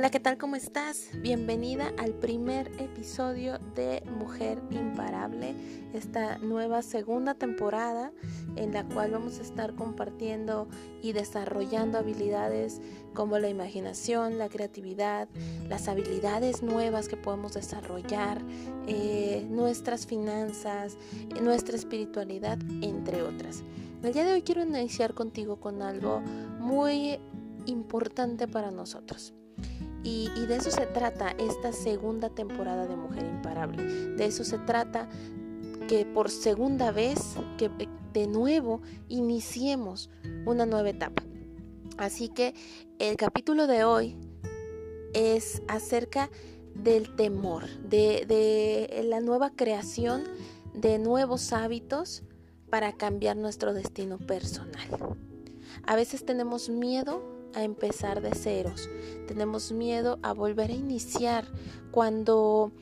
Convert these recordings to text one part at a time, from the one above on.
Hola, ¿qué tal? ¿Cómo estás? Bienvenida al primer episodio de Mujer Imparable, esta nueva segunda temporada en la cual vamos a estar compartiendo y desarrollando habilidades como la imaginación, la creatividad, las habilidades nuevas que podemos desarrollar, eh, nuestras finanzas, nuestra espiritualidad, entre otras. El día de hoy quiero iniciar contigo con algo muy importante para nosotros. Y, de eso se trata esta segunda temporada de Mujer Imparable. De eso se trata que por segunda vez, que eh, de nuevo iniciemos una nueva etapa. Así que el capítulo de hoy es acerca del temor, de, de la nueva creación de nuevos hábitos para cambiar nuestro destino personal. A veces tenemos miedo a empezar de ceros. Tenemos miedo a volver a iniciar cuando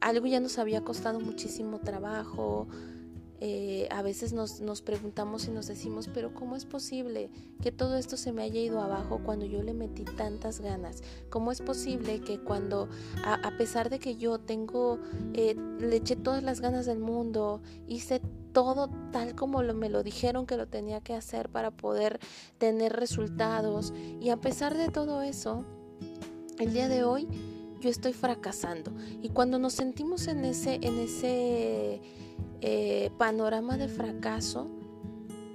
algo ya nos había costado muchísimo trabajo. Eh, a veces nos, nos, preguntamos y nos decimos, pero ¿cómo es posible que todo esto se me haya ido abajo cuando yo le metí tantas ganas? ¿Cómo es posible que cuando, a, pesar de que yo tengo, eh, le eché todas las ganas del mundo, hice todo tal como me lo dijeron que lo tenía que hacer para poder tener resultados. Y a pesar de todo eso, el día de hoy yo estoy fracasando. Y cuando nos sentimos en ese, en ese eh, panorama de fracaso,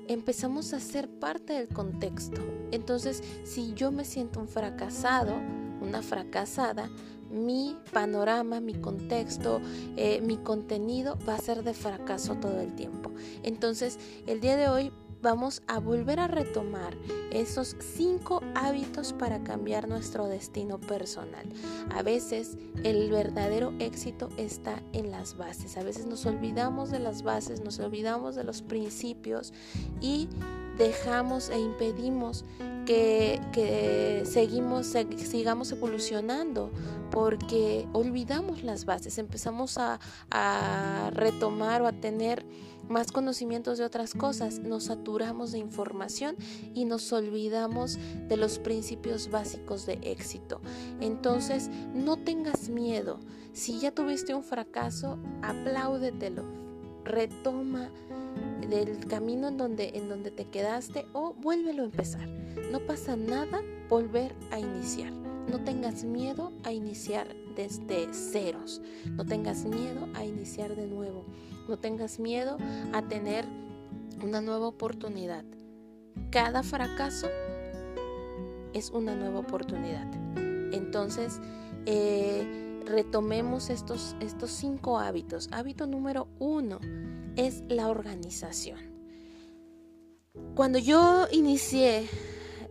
empezamos a ser parte del contexto. Entonces, si yo me siento un fracasado, una fracasada, mi panorama, mi contexto, eh, mi contenido va a ser de fracaso todo el tiempo. Entonces, el día de hoy vamos a volver a retomar esos cinco hábitos para cambiar nuestro destino personal. A veces el verdadero éxito está en las bases. A veces nos olvidamos de las bases, nos olvidamos de los principios y dejamos e impedimos que, seguimos, sigamos evolucionando porque olvidamos las bases, empezamos a, a retomar o a tener más conocimientos de otras cosas, nos saturamos de información y nos olvidamos de los principios básicos de éxito. Entonces, no tengas miedo. Si ya tuviste un fracaso, apláudetelo. Retoma del camino en donde, en donde te quedaste o vuélvelo a empezar. No pasa nada volver a iniciar. No tengas miedo a iniciar desde ceros. No tengas miedo a iniciar de nuevo. No tengas miedo a tener una nueva oportunidad. Cada fracaso es una nueva oportunidad. Entonces, eh, retomemos estos, estos cinco hábitos. Hábito número uno es la organización. Cuando yo inicié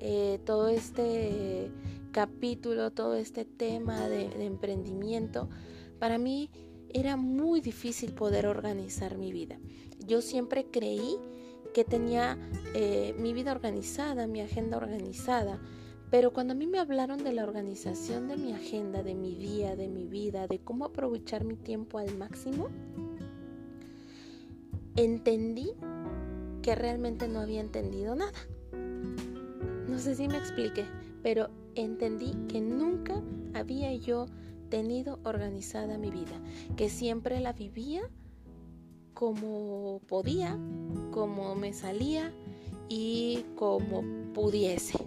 eh, todo este capítulo, todo este tema de, emprendimiento, para mí era muy difícil poder organizar mi vida. Yo siempre creí que tenía eh, mi vida organizada, mi agenda organizada, pero cuando a mí me hablaron de la organización de mi agenda, de mi día, de mi vida, de cómo aprovechar mi tiempo al máximo, entendí que realmente no había entendido nada. No sé si me expliqué, pero entendí que nunca había yo tenido organizada mi vida, que siempre la vivía como podía, como me salía y como pudiese,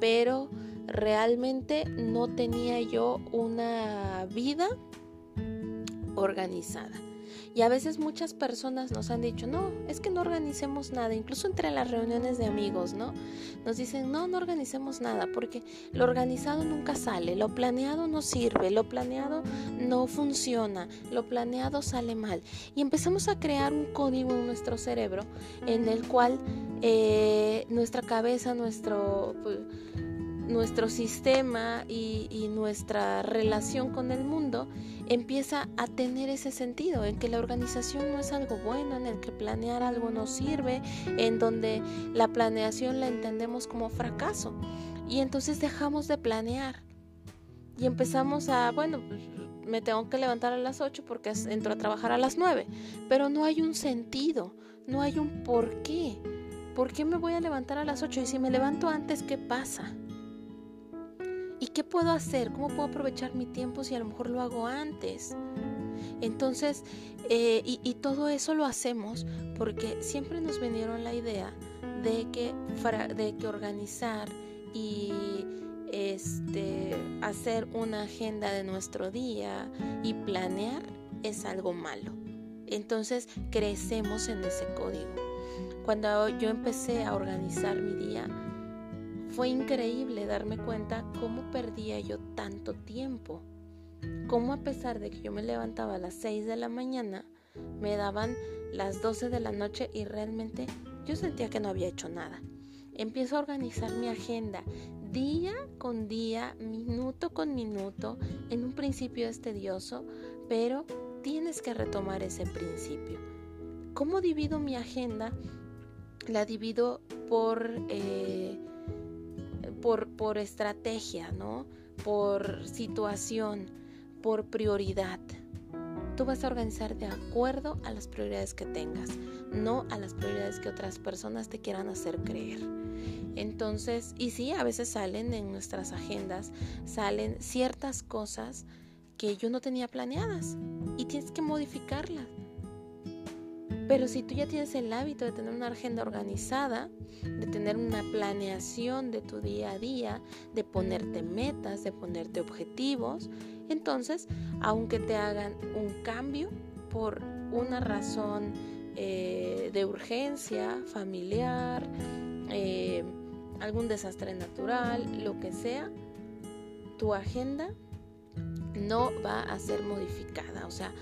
pero realmente no tenía yo una vida organizada. Y a veces muchas personas nos han dicho, no, es que no organicemos nada, incluso entre las reuniones de amigos, ¿no? Nos dicen, no, no organicemos nada, porque lo organizado nunca sale, lo planeado no sirve, lo planeado no funciona, lo planeado sale mal. Y empezamos a crear un código en nuestro cerebro en el cual eh, nuestra cabeza, nuestro... Pues, nuestro sistema y, nuestra relación con el mundo empieza a tener ese sentido, en que la organización no es algo bueno, en el que planear algo no sirve, en donde la planeación la entendemos como fracaso. Y entonces dejamos de planear y empezamos a, bueno, me tengo que levantar a las 8 porque entro a trabajar a las 9, pero no hay un sentido, no hay un por qué. ¿Por qué me voy a levantar a las 8? Y si me levanto antes, ¿qué pasa? ¿Y qué puedo hacer? ¿Cómo puedo aprovechar mi tiempo si a lo mejor lo hago antes? Entonces, eh, y, todo eso lo hacemos porque siempre nos vinieron la idea de que, de que organizar y este, hacer una agenda de nuestro día y planear es algo malo. Entonces crecemos en ese código. Cuando yo empecé a organizar mi día, fue increíble darme cuenta cómo perdía yo tanto tiempo. Cómo a pesar de que yo me levantaba a las 6 de la mañana, me daban las 12 de la noche y realmente yo sentía que no había hecho nada. Empiezo a organizar mi agenda día con día, minuto con minuto. En un principio es tedioso, pero tienes que retomar ese principio. ¿Cómo divido mi agenda? La divido por, eh, por, por estrategia, ¿no? Por situación, por prioridad. Tú vas a organizar de acuerdo a las prioridades que tengas, no a las prioridades que otras personas te quieran hacer creer. Entonces, y sí, a veces salen en nuestras agendas, salen ciertas cosas que yo no tenía planeadas y tienes que modificarlas. Pero si tú ya tienes el hábito de tener una agenda organizada, de tener una planeación de tu día a día, de ponerte metas, de ponerte objetivos, entonces, aunque te hagan un cambio por una razón eh, de urgencia familiar, eh, algún desastre natural, lo que sea, tu agenda no va a ser modificada. O sea,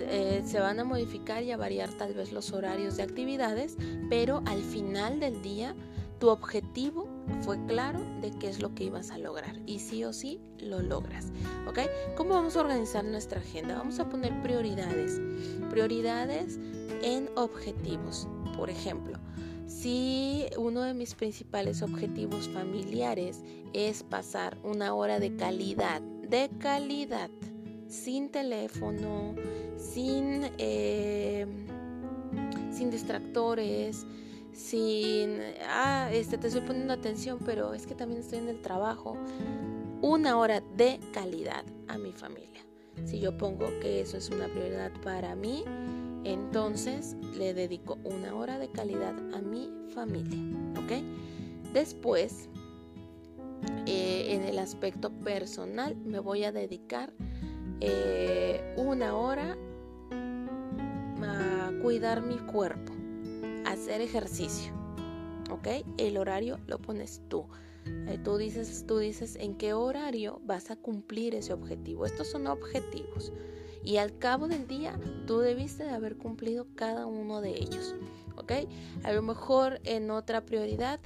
eh, se van a modificar y a variar tal vez los horarios de actividades, pero al final del día tu objetivo fue claro de qué es lo que ibas a lograr y sí o sí lo logras. ¿Ok? ¿Cómo vamos a organizar nuestra agenda? Vamos a poner prioridades. Prioridades en objetivos. Por ejemplo, si uno de mis principales objetivos familiares es pasar una hora de calidad de calidad, sin teléfono, sin, eh, sin distractores, sin, ah, este, te estoy poniendo atención, pero es que también estoy en el trabajo. Una hora de calidad a mi familia. Si yo pongo que eso es una prioridad para mí, entonces le dedico una hora de calidad a mi familia. ¿Ok? Después eh, en el aspecto personal me voy a dedicar eh, una hora a cuidar mi cuerpo, a hacer ejercicio. ¿Ok? El horario lo pones tú. Eh, tú, dices, tú dices en qué horario vas a cumplir ese objetivo. Estos son objetivos. Y al cabo del día tú debiste de haber cumplido cada uno de ellos. ¿Ok? A lo mejor en otra prioridad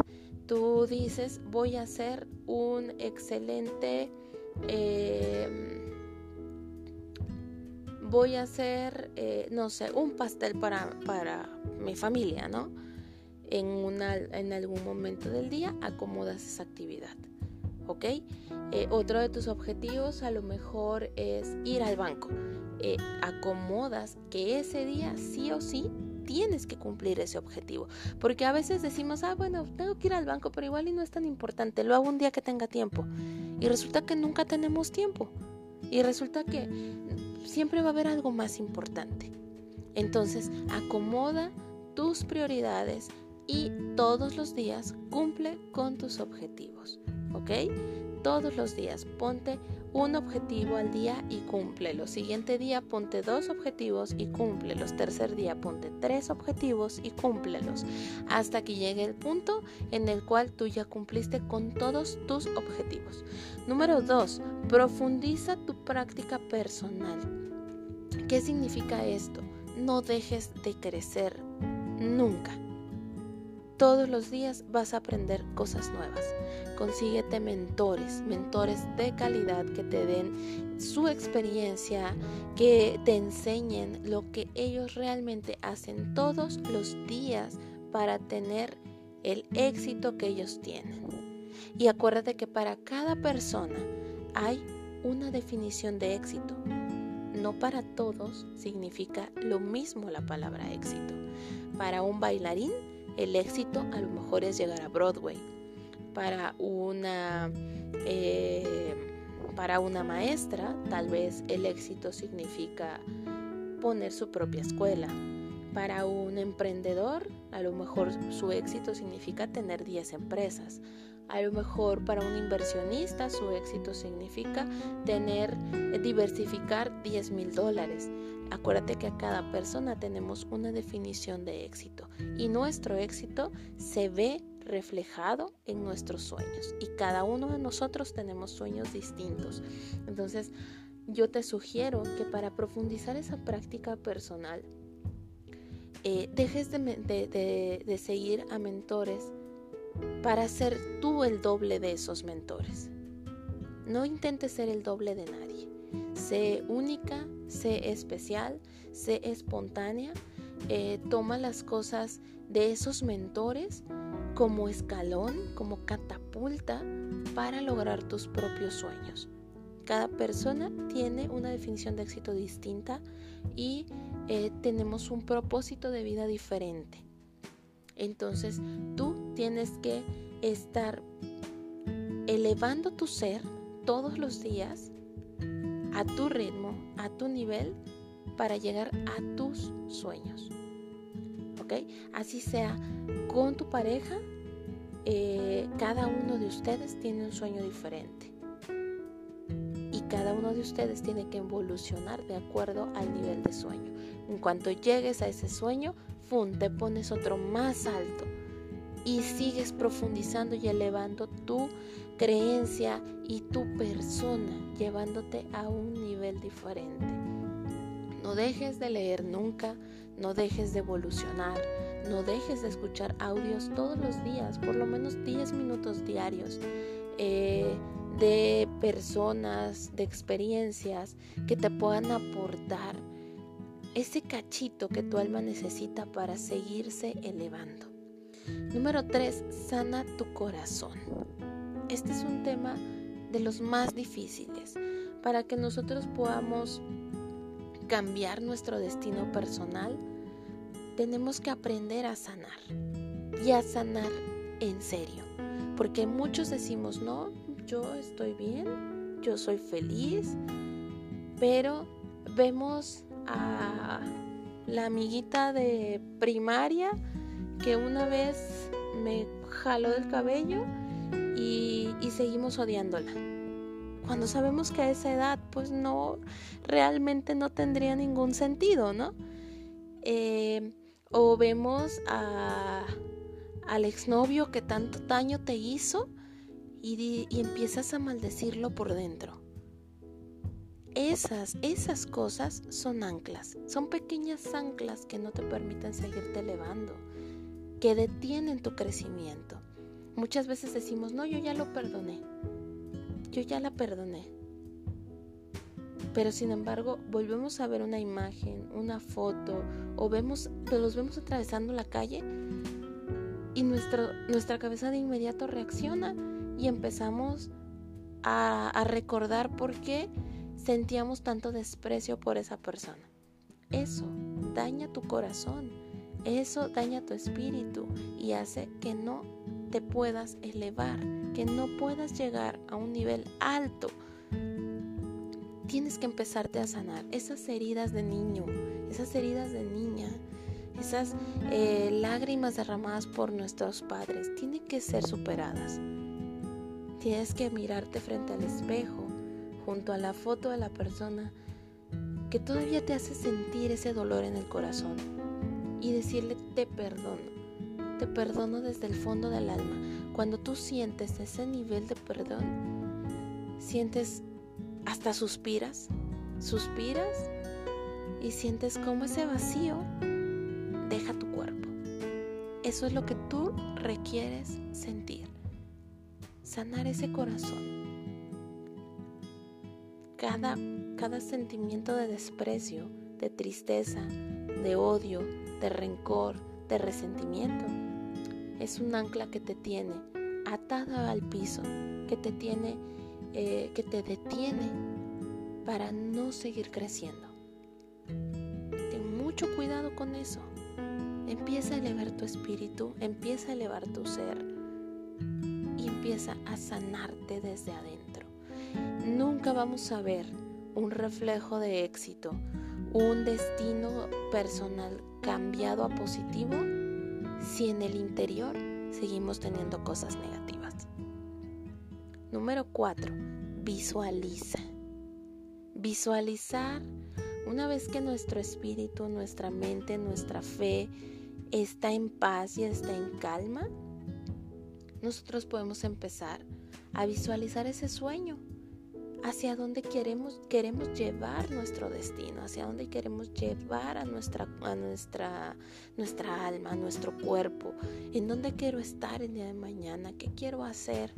tú dices voy a hacer un excelente em, voy a hacer eh, no sé un pastel para, para mi familia no en, una, en algún momento del día acomodas esa actividad ¿ok? Eh, otro de tus objetivos a lo mejor es ir al banco. Eh, acomodas que ese día sí o sí tienes que cumplir ese objetivo. Porque a veces decimos, ah, bueno, tengo que ir al banco, pero igual y no es tan importante, lo hago un día que tenga tiempo. Y resulta que nunca tenemos tiempo. Y resulta que siempre va a haber algo más importante. Entonces, acomoda tus prioridades y todos los días cumple con tus objetivos. ¿Ok? Todos los días ponte un objetivo al día y cúmplelo. Siguiente día ponte dos objetivos y cúmplelos. Tercer día ponte tres objetivos y cúmplelos. Hasta que llegue el punto en el cual tú ya cumpliste con todos tus objetivos. Número dos, profundiza tu práctica personal. ¿Qué significa esto? No dejes de crecer nunca. Todos los días vas a aprender cosas nuevas. Consíguete mentores, mentores de calidad que te den su experiencia, que te enseñen lo que ellos realmente hacen todos los días para tener el éxito que ellos tienen. Y acuérdate que para cada persona hay una definición de éxito. No para todos significa lo mismo la palabra éxito. Para un bailarín, el éxito a lo mejor es llegar a Broadway. Para una, eh, para una maestra, tal vez el éxito significa poner su propia escuela. Para un emprendedor, a lo mejor su éxito significa tener 10 empresas. A lo mejor para un inversionista su éxito significa tener, diversificar 10 mil dólares. Acuérdate que a cada persona tenemos una definición de éxito y nuestro éxito se ve reflejado en nuestros sueños y cada uno de nosotros tenemos sueños distintos. Entonces, yo te sugiero que para profundizar esa práctica personal, eh, dejes de seguir a mentores para ser tú el doble de esos mentores. No intentes ser el doble de nadie. Sé única, sé especial, sé espontánea. Eh, toma las cosas de esos mentores como escalón, como catapulta para lograr tus propios sueños. Cada persona tiene una definición de éxito distinta y eh, tenemos un propósito de vida diferente. Entonces tú tienes que estar elevando tu ser todos los días a tu ritmo, a tu nivel, para llegar a tus sueños. ¿Ok? Así sea con tu pareja, eh, cada uno de ustedes tiene un sueño diferente. Y cada uno de ustedes tiene que evolucionar de acuerdo al nivel de sueño. En cuanto llegues a ese sueño, te pones otro más alto y sigues profundizando y elevando tu creencia y tu persona, llevándote a un nivel diferente. No dejes de leer nunca, no dejes de evolucionar, no dejes de escuchar audios todos los días, por lo menos 10 minutos diarios. Eh, de personas, de experiencias que te puedan aportar ese cachito que tu alma necesita para seguirse elevando. Número 3. Sana tu corazón. Este es un tema de los más difíciles para que nosotros podamos cambiar nuestro destino personal. Tenemos que aprender a sanar y a sanar en serio. Porque muchos decimos, no, yo estoy bien, yo soy feliz, pero vemos a la amiguita de primaria que una vez me jaló del cabello y, seguimos odiándola. Cuando sabemos que a esa edad pues no, realmente no tendría ningún sentido, ¿no? Eh, o vemos a, al exnovio que tanto daño te hizo y, y empiezas a maldecirlo por dentro. Esas, esas cosas son anclas, son pequeñas anclas que no te permiten seguirte elevando, que detienen tu crecimiento. Muchas veces decimos, no, yo ya lo perdoné, yo ya la perdoné. Pero sin embargo, volvemos a ver una imagen, una foto, o vemos, los vemos atravesando la calle y nuestro, nuestra cabeza de inmediato reacciona y empezamos a, a recordar por qué sentíamos tanto desprecio por esa persona. Eso daña tu corazón, eso daña tu espíritu y hace que no te puedas elevar, que no puedas llegar a un nivel alto. Tienes que empezarte a sanar esas heridas de niño, esas heridas de niña, esas eh, lágrimas derramadas por nuestros padres, tienen que ser superadas. Tienes que mirarte frente al espejo junto a la foto de la persona que todavía te hace sentir ese dolor en el corazón y decirle te perdono, te perdono desde el fondo del alma. Cuando tú sientes ese nivel de perdón, sientes hasta suspiras, suspiras y sientes como ese vacío deja tu cuerpo. Eso es lo que tú requieres sentir, sanar ese corazón cada, cada sentimiento de desprecio, de tristeza, de odio, de rencor, de resentimiento, es un ancla que te tiene atada al piso, que te tiene, eh, que te detiene para no seguir creciendo. Ten mucho cuidado con eso. Empieza a elevar tu espíritu, empieza a elevar tu ser y empieza empieza a sanarte desde adentro. Nunca vamos a ver un reflejo de éxito, un destino personal cambiado a positivo si en el interior seguimos teniendo cosas negativas. Número 4. Visualiza. Visualizar una vez que nuestro espíritu, nuestra mente, nuestra fe está en paz y está en calma, nosotros podemos empezar a visualizar ese sueño, hacia dónde queremos, queremos llevar nuestro destino, hacia dónde queremos llevar a nuestra, a nuestra, nuestra alma, a nuestro cuerpo, en dónde quiero estar el día de mañana, qué quiero hacer.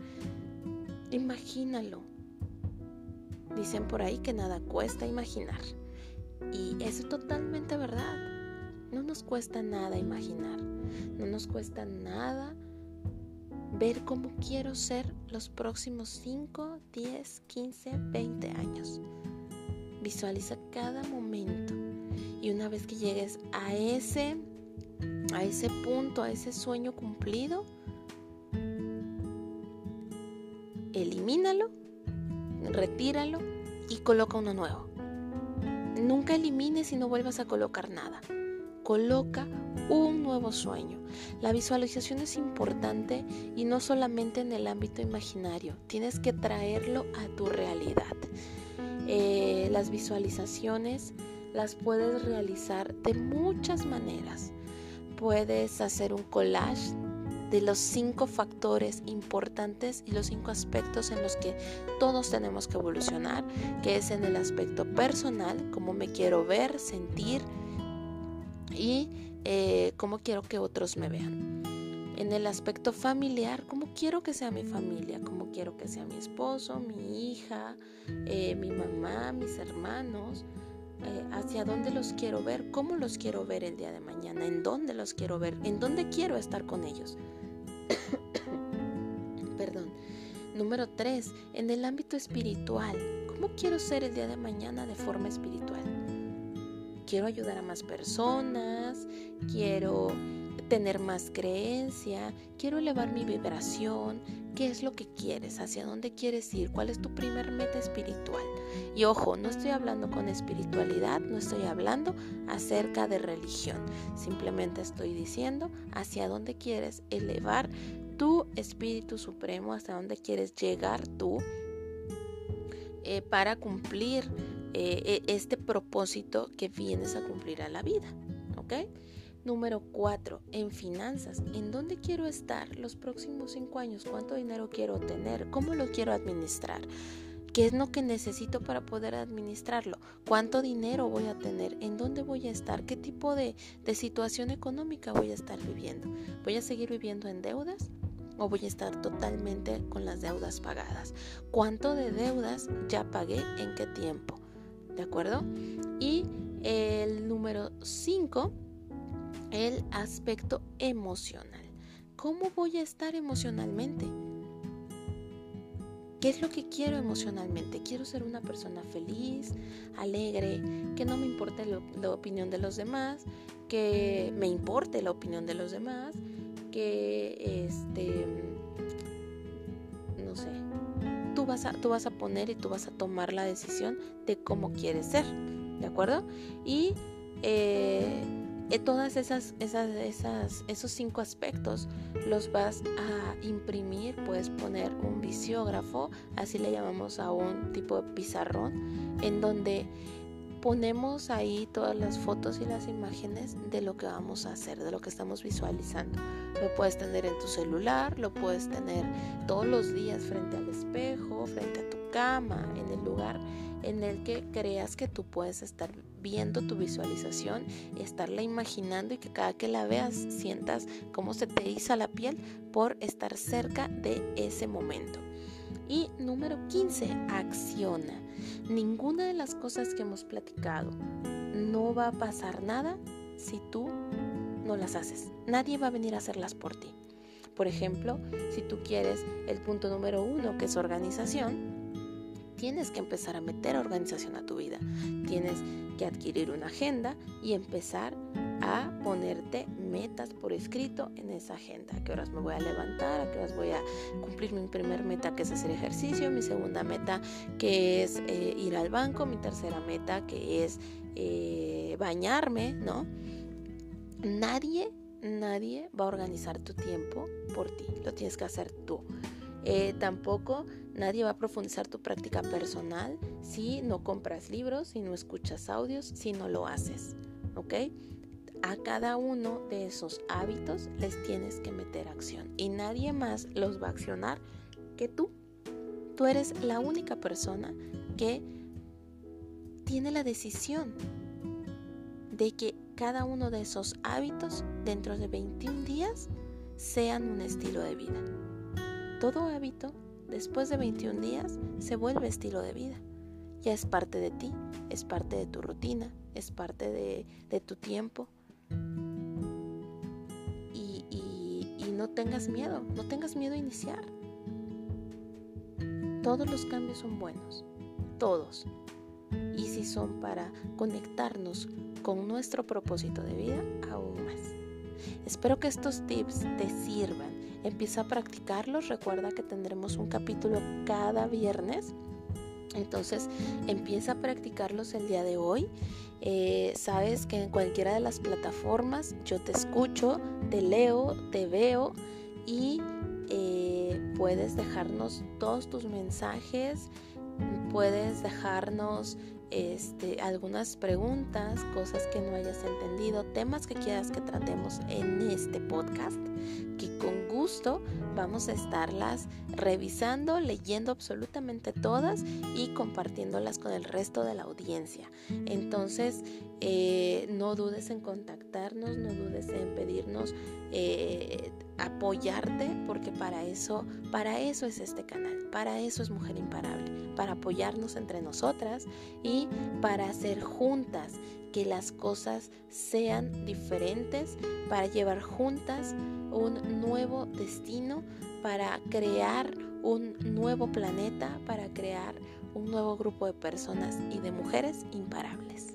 Imagínalo. Dicen por ahí que nada cuesta imaginar. Y es totalmente verdad. No nos cuesta nada imaginar. No nos cuesta nada ver cómo quiero ser los próximos 5, 10, 15, 20 años. Visualiza cada momento y una vez que llegues a ese a ese punto, a ese sueño cumplido, elimínalo, retíralo y coloca uno nuevo. Nunca elimines y no vuelvas a colocar nada. Coloca un nuevo sueño. La visualización es importante y no solamente en el ámbito imaginario, tienes que traerlo a tu realidad. Eh, las visualizaciones las puedes realizar de muchas maneras. Puedes hacer un collage de los cinco factores importantes y los cinco aspectos en los que todos tenemos que evolucionar, que es en el aspecto personal, cómo me quiero ver, sentir y eh, cómo quiero que otros me vean. En el aspecto familiar, cómo quiero que sea mi familia, cómo quiero que sea mi esposo, mi hija, eh, mi mamá, mis hermanos, eh, hacia dónde los quiero ver, cómo los quiero ver el día de mañana, en dónde los quiero ver, en dónde quiero estar con ellos. Perdón. Número 3. En el ámbito espiritual. ¿Cómo quiero ser el día de mañana de forma espiritual? Quiero ayudar a más personas, quiero tener más creencia, quiero elevar mi vibración, qué es lo que quieres, hacia dónde quieres ir, cuál es tu primer meta espiritual. Y ojo, no estoy hablando con espiritualidad, no estoy hablando acerca de religión, simplemente estoy diciendo hacia dónde quieres elevar tu espíritu supremo, hasta dónde quieres llegar tú eh, para cumplir eh, e, este propósito que vienes a cumplir a la vida. ¿Ok? Número 4. En finanzas. ¿En dónde quiero estar los próximos 5 años? ¿Cuánto dinero quiero tener? ¿Cómo lo quiero administrar? ¿Qué es lo que necesito para poder administrarlo? ¿Cuánto dinero voy a tener? ¿En dónde voy a estar? ¿Qué tipo de, de situación económica voy a estar viviendo? ¿Voy a seguir viviendo en deudas? o voy a estar totalmente con las deudas pagadas. ¿Cuánto de deudas ya pagué en qué tiempo? ¿De acuerdo? Y el número 5, el aspecto emocional. ¿Cómo voy a estar emocionalmente? ¿Qué es lo que quiero emocionalmente? Quiero ser una persona feliz, alegre, que no me importe la opinión de los demás, que me importe la opinión de los demás, que este no sé tú vas a poner y tú vas a tomar la decisión de cómo quieres ser de acuerdo y eh, eh, todas esas, esas, esas, esos cinco aspectos los vas a imprimir, puedes poner un visiógrafo, así le llamamos a un tipo de pizarrón, en donde ponemos ahí todas las fotos y las imágenes de lo que vamos a hacer, de lo que estamos visualizando. Lo puedes tener en tu celular, lo puedes tener todos los días frente al espejo, frente a tu cama, en el lugar en el que creas que tú puedes estar viendo tu visualización, estarla imaginando y que cada que la veas sientas cómo se te iza la piel por estar cerca de ese momento. Y número 15, acciona. Ninguna de las cosas que hemos platicado no va a pasar nada si tú no las haces. Nadie va a venir a hacerlas por ti. Por ejemplo, si tú quieres el punto número uno, que es organización, tienes que empezar a meter organización a tu vida. Tienes que adquirir una agenda y empezar a ponerte metas por escrito en esa agenda. A qué horas me voy a levantar, a qué horas voy a cumplir mi primer meta que es hacer ejercicio, mi segunda meta que es eh, ir al banco, mi tercera meta que es eh, bañarme, ¿no? Nadie, nadie va a organizar tu tiempo por ti, lo tienes que hacer tú. Eh, tampoco nadie va a profundizar tu práctica personal si no compras libros, si no escuchas audios, si no lo haces. ¿Ok? A cada uno de esos hábitos les tienes que meter acción y nadie más los va a accionar que tú. Tú eres la única persona que tiene la decisión de que cada uno de esos hábitos dentro de 21 días sean un estilo de vida. Todo hábito, después de 21 días, se vuelve estilo de vida. Ya es parte de ti, es parte de tu rutina, es parte de, tu tiempo. Y, y no tengas miedo, no tengas miedo a iniciar. Todos los cambios son buenos, todos. Y si son para conectarnos con nuestro propósito de vida, aún más. Espero que estos tips te sirvan Empieza a practicarlos. Recuerda que tendremos un capítulo cada viernes. Entonces empieza a practicarlos el día de hoy. Eh, sabes que en cualquiera de las plataformas yo te escucho, te leo, te veo y eh, puedes dejarnos todos tus mensajes, puedes dejarnos este, algunas preguntas, cosas que no hayas entendido, temas que quieras que tratemos en este podcast, que con gusto vamos a estarlas revisando, leyendo absolutamente todas y compartiéndolas con el resto de la audiencia. Entonces, eh, no dudes en contactarnos, no dudes en pedirnos eh, apoyarte, porque para eso, para eso es este canal, para eso es Mujer Imparable, para apoyarnos entre nosotras y para hacer juntas que las cosas sean diferentes, para llevar juntas un nuevo destino, para crear un nuevo planeta, para crear un nuevo grupo de personas y de mujeres imparables.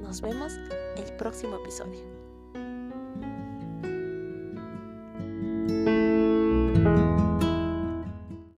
Nos vemos el próximo episodio.